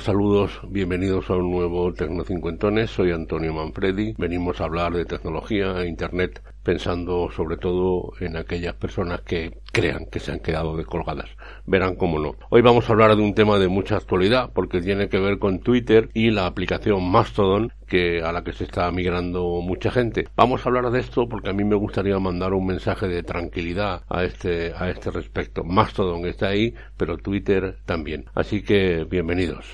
Saludos, bienvenidos a un nuevo Tecnocincuentones. Soy Antonio Manfredi. Venimos a hablar de tecnología e Internet pensando sobre todo en aquellas personas que crean que se han quedado descolgadas. Verán cómo no. Hoy vamos a hablar de un tema de mucha actualidad porque tiene que ver con Twitter y la aplicación Mastodon que a la que se está migrando mucha gente. Vamos a hablar de esto porque a mí me gustaría mandar un mensaje de tranquilidad a este a este respecto. Mastodon está ahí, pero Twitter también. Así que bienvenidos.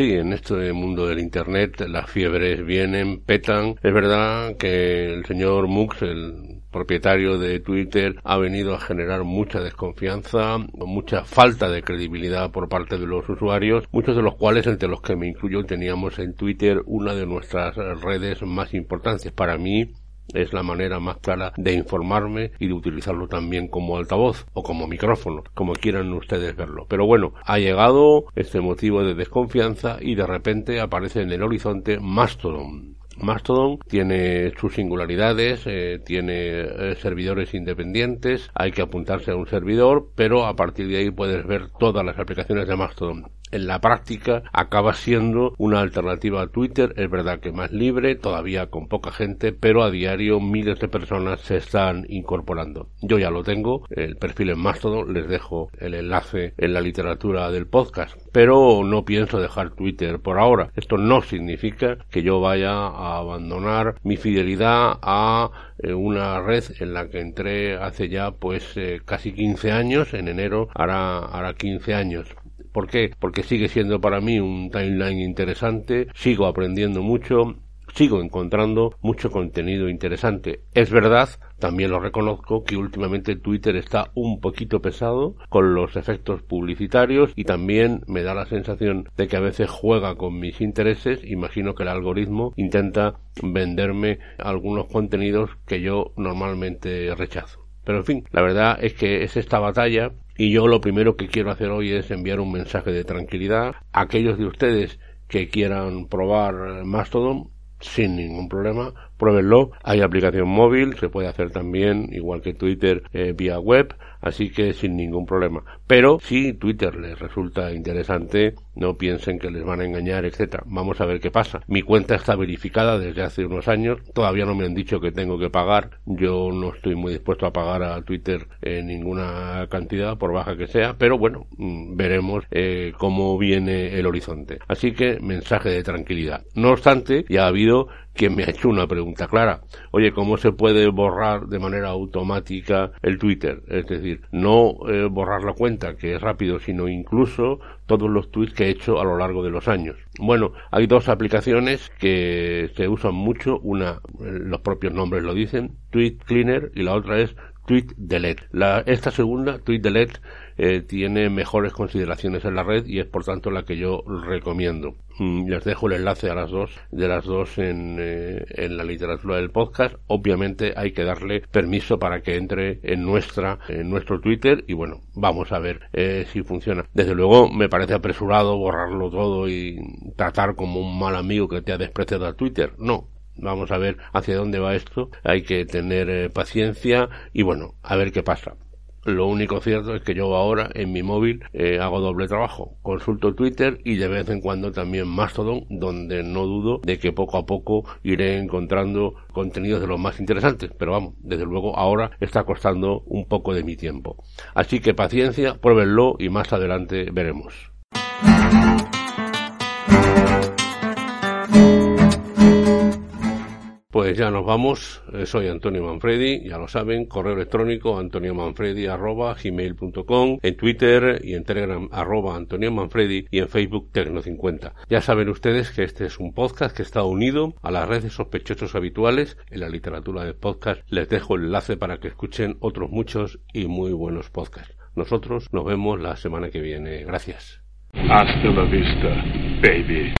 Sí, en este mundo del Internet las fiebres vienen, petan. Es verdad que el señor Mux, el propietario de Twitter, ha venido a generar mucha desconfianza, mucha falta de credibilidad por parte de los usuarios, muchos de los cuales, entre los que me incluyo, teníamos en Twitter una de nuestras redes más importantes. Para mí, es la manera más clara de informarme y de utilizarlo también como altavoz o como micrófono, como quieran ustedes verlo. Pero bueno, ha llegado este motivo de desconfianza y de repente aparece en el horizonte Mastodon. Mastodon tiene sus singularidades, eh, tiene eh, servidores independientes, hay que apuntarse a un servidor, pero a partir de ahí puedes ver todas las aplicaciones de Mastodon en la práctica acaba siendo una alternativa a Twitter, es verdad que más libre, todavía con poca gente, pero a diario miles de personas se están incorporando. Yo ya lo tengo, el perfil en Mastodon, les dejo el enlace en la literatura del podcast, pero no pienso dejar Twitter por ahora. Esto no significa que yo vaya a abandonar mi fidelidad a eh, una red en la que entré hace ya pues eh, casi 15 años, en enero hará, hará 15 años. ¿Por qué? Porque sigue siendo para mí un timeline interesante, sigo aprendiendo mucho, sigo encontrando mucho contenido interesante. Es verdad, también lo reconozco, que últimamente Twitter está un poquito pesado con los efectos publicitarios y también me da la sensación de que a veces juega con mis intereses. Imagino que el algoritmo intenta venderme algunos contenidos que yo normalmente rechazo. Pero en fin, la verdad es que es esta batalla y yo lo primero que quiero hacer hoy es enviar un mensaje de tranquilidad a aquellos de ustedes que quieran probar Mastodon sin ningún problema, pruébenlo. Hay aplicación móvil, se puede hacer también, igual que Twitter, eh, vía web, así que sin ningún problema. Pero si Twitter les resulta interesante, no piensen que les van a engañar, etcétera. Vamos a ver qué pasa. Mi cuenta está verificada desde hace unos años, todavía no me han dicho que tengo que pagar. Yo no estoy muy dispuesto a pagar a Twitter en ninguna cantidad, por baja que sea, pero bueno, mm, veremos eh, cómo viene el horizonte. Así que mensaje de tranquilidad. No obstante, ya ha habido quien me ha hecho una pregunta clara. Oye, ¿cómo se puede borrar de manera automática el Twitter? Es decir, no eh, borrar la cuenta, que es rápido, sino incluso todos los tweets que he hecho a lo largo de los años. Bueno, hay dos aplicaciones que se usan mucho, una, los propios nombres lo dicen, Tweet Cleaner, y la otra es Tweet Delete. La, esta segunda, Tweet Delete, eh, tiene mejores consideraciones en la red y es por tanto la que yo recomiendo. Mm, les dejo el enlace a las dos, de las dos en, eh, en la literatura del podcast. Obviamente hay que darle permiso para que entre en nuestra, en nuestro Twitter y bueno, vamos a ver eh, si funciona. Desde luego me parece apresurado borrarlo todo y tratar como un mal amigo que te ha despreciado a Twitter. No, vamos a ver hacia dónde va esto, hay que tener paciencia y bueno, a ver qué pasa. Lo único cierto es que yo ahora en mi móvil eh, hago doble trabajo. Consulto Twitter y de vez en cuando también Mastodon, donde no dudo de que poco a poco iré encontrando contenidos de los más interesantes. Pero vamos, desde luego ahora está costando un poco de mi tiempo. Así que paciencia, pruébenlo y más adelante veremos. Pues ya nos vamos. Eh, soy Antonio Manfredi, ya lo saben, correo electrónico antoniomanfredi arroba gmail.com, en Twitter y en Telegram arroba Antonio Manfredi y en Facebook Tecno50. Ya saben ustedes que este es un podcast que está unido a las redes sospechosos habituales en la literatura de podcast. Les dejo el enlace para que escuchen otros muchos y muy buenos podcasts. Nosotros nos vemos la semana que viene. Gracias. Hasta la vista, baby.